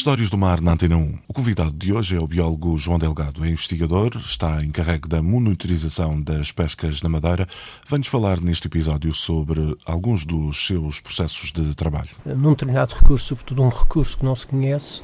Histórias do mar na Antena 1. O convidado de hoje é o biólogo João Delgado. É investigador, está encarregue da monitorização das pescas na Madeira. Vai-nos falar neste episódio sobre alguns dos seus processos de trabalho. Num determinado recurso, sobretudo um recurso que não se conhece,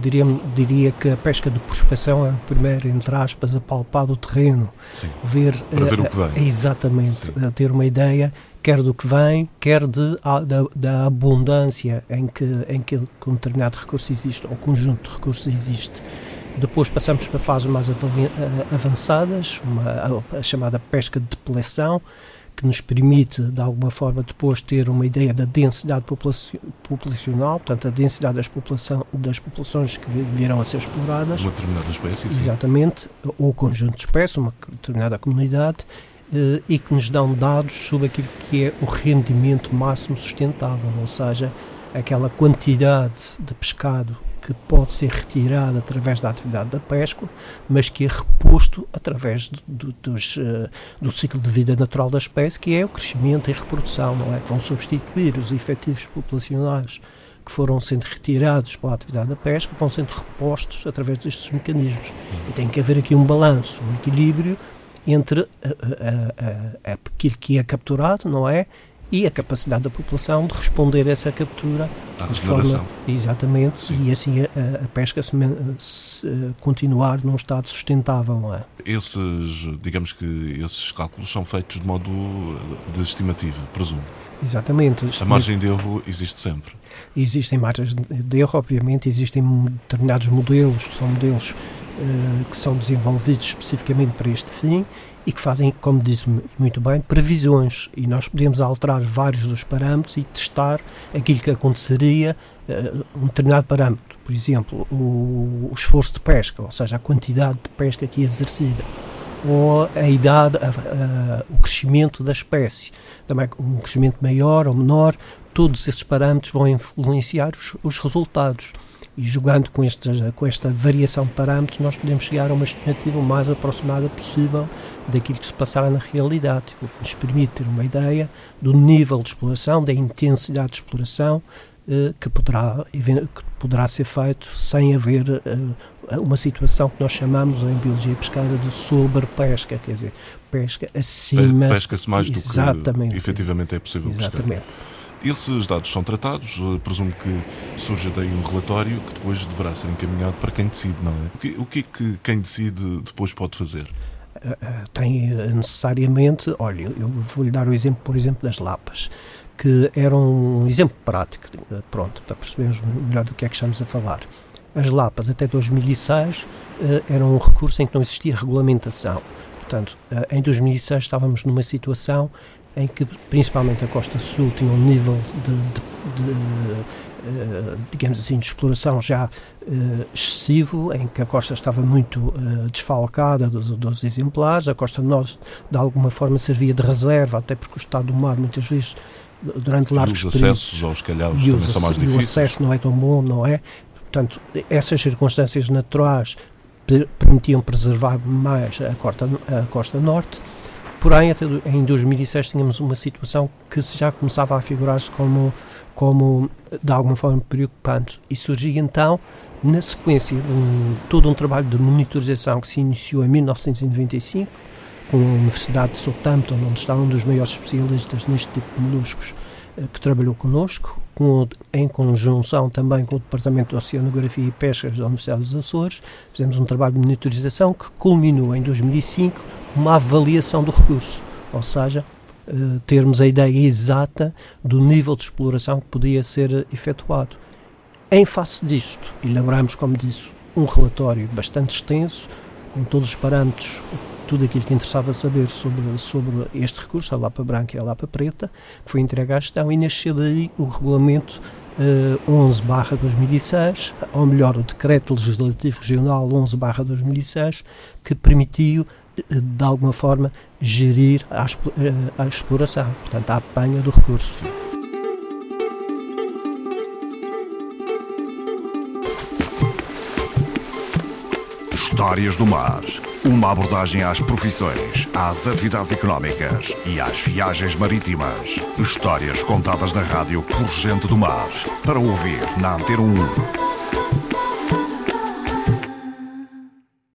diria, diria que a pesca de prospecção é o primeiro, entre aspas, a palpar o terreno. Sim, ver, para ver o que vem. Exatamente, Sim. ter uma ideia quer do que vem, quer de, da, da, abundância em que, em que um determinado recurso existe, ou conjunto de recursos existe. Depois passamos para fases mais avançadas, uma, a chamada pesca de depleção, que nos permite, de alguma forma, depois ter uma ideia da densidade populacional, portanto, a densidade das, população, das populações que virão a ser exploradas. Uma determinada espécie, sim. Exatamente, ou conjunto de espécies, uma determinada comunidade, e que nos dão dados sobre aquilo que é o rendimento máximo sustentável, ou seja, aquela quantidade de pescado que pode ser retirada através da atividade da pesca, mas que é reposto através do, dos, uh, do ciclo de vida natural da espécie, que é o crescimento e reprodução, não é? Que vão substituir os efetivos populacionais que foram sendo retirados pela atividade da pesca, vão sendo repostos através destes mecanismos. E tem que haver aqui um balanço, um equilíbrio entre a, a, a, aquilo que é capturado, não é? E a capacidade da população de responder a essa captura à forma, exatamente Sim. e assim a, pesca se, se, continuar num estado sustentável, não é? Esses, digamos que esses cálculos são feitos de modo de estimativa, presumo. Exatamente. A margem de erro existe sempre. Existem margens de erro, obviamente, existem determinados modelos, que são modelos uh, que são desenvolvidos especificamente para este fim e que fazem, como disse muito bem, previsões. E nós podemos alterar vários dos parâmetros e testar aquilo que aconteceria uh, um determinado parâmetro. Por exemplo, o, esforço de pesca, ou seja, a quantidade de pesca que é exercida, ou a idade, a, a, o crescimento da espécie. Também um crescimento maior ou menor, todos esses parâmetros vão influenciar os, os resultados e jogando com, estes, com esta variação de parâmetros nós podemos chegar a uma estimativa o mais aproximada possível daquilo que se passará na realidade, o que nos permite ter uma ideia do nível de exploração, da intensidade de exploração eh, que, poderá, que poderá ser feito sem haver eh, uma situação que nós chamamos em biologia pesqueira de sobrepesca, quer dizer, pesca acima... Pesca-se mais do que efetivamente é possível Exatamente. pescar. Esses dados são tratados, eh, presumo que surja daí um relatório que depois deverá ser encaminhado para quem decide, não é? O que, o que é que quem decide depois pode fazer? Eh, eh, tem necessariamente, olha, eu vou-lhe dar o exemplo, por exemplo, das lapas, que eram um exemplo prático, pronto, para percebermos melhor do que é que estamos a falar. As lapas, até 2006, eram um recurso em que não existia regulamentação. Portanto, em 2006 estávamos numa situação em que principalmente a costa sul tinha um nível de, de, de uh, digamos assim, de exploração já uh, excessivo, em que a costa estava muito uh, desfalcada dos, dos, exemplares, a costa norte de alguma forma servia de reserva, até porque o estado do mar muitas vezes durante largos períodos... os acessos aos calhaus também são mais difíceis. o acesso não é tão bom, não é? Portanto, essas circunstâncias naturais permitiam preservar mais a costa, a costa norte, Porém, até em 2006 tínhamos uma situação que já começava a figurar-se como, como, de alguma forma, preocupante. E surgia então, na sequência de um, todo um trabalho de monitorização que se iniciou em 1995, com a Universidade de Southampton, onde está um dos maiores especialistas neste tipo de moluscos, eh, que trabalhou connosco, com, em conjunção também com o Departamento de Oceanografia e Pescas da Universidade dos Açores, fizemos um trabalho de monitorização que culminou em 2005 uma avaliação do recurso, ou seja, eh, termos a ideia exata do nível de exploração que podia ser efetuado. Em face disto, elaboramos, como disse, um relatório bastante extenso, com todos os parâmetros, tudo aquilo que interessava saber sobre, sobre este recurso, a Lapa Branca e a Lapa Preta, que foi entregue à gestão e nasceu daí o regulamento uh, 11 2006, ou melhor, o Decreto Legislativo Regional 11 2006, que permitiu de alguma forma, gerir a, eh, a exploração, portanto, a apanha do recurso. Histórias do Mar. Uma abordagem às profissões, às atividades económicas e às viagens marítimas. Histórias contadas na rádio por gente do mar. Para ouvir na Antena 1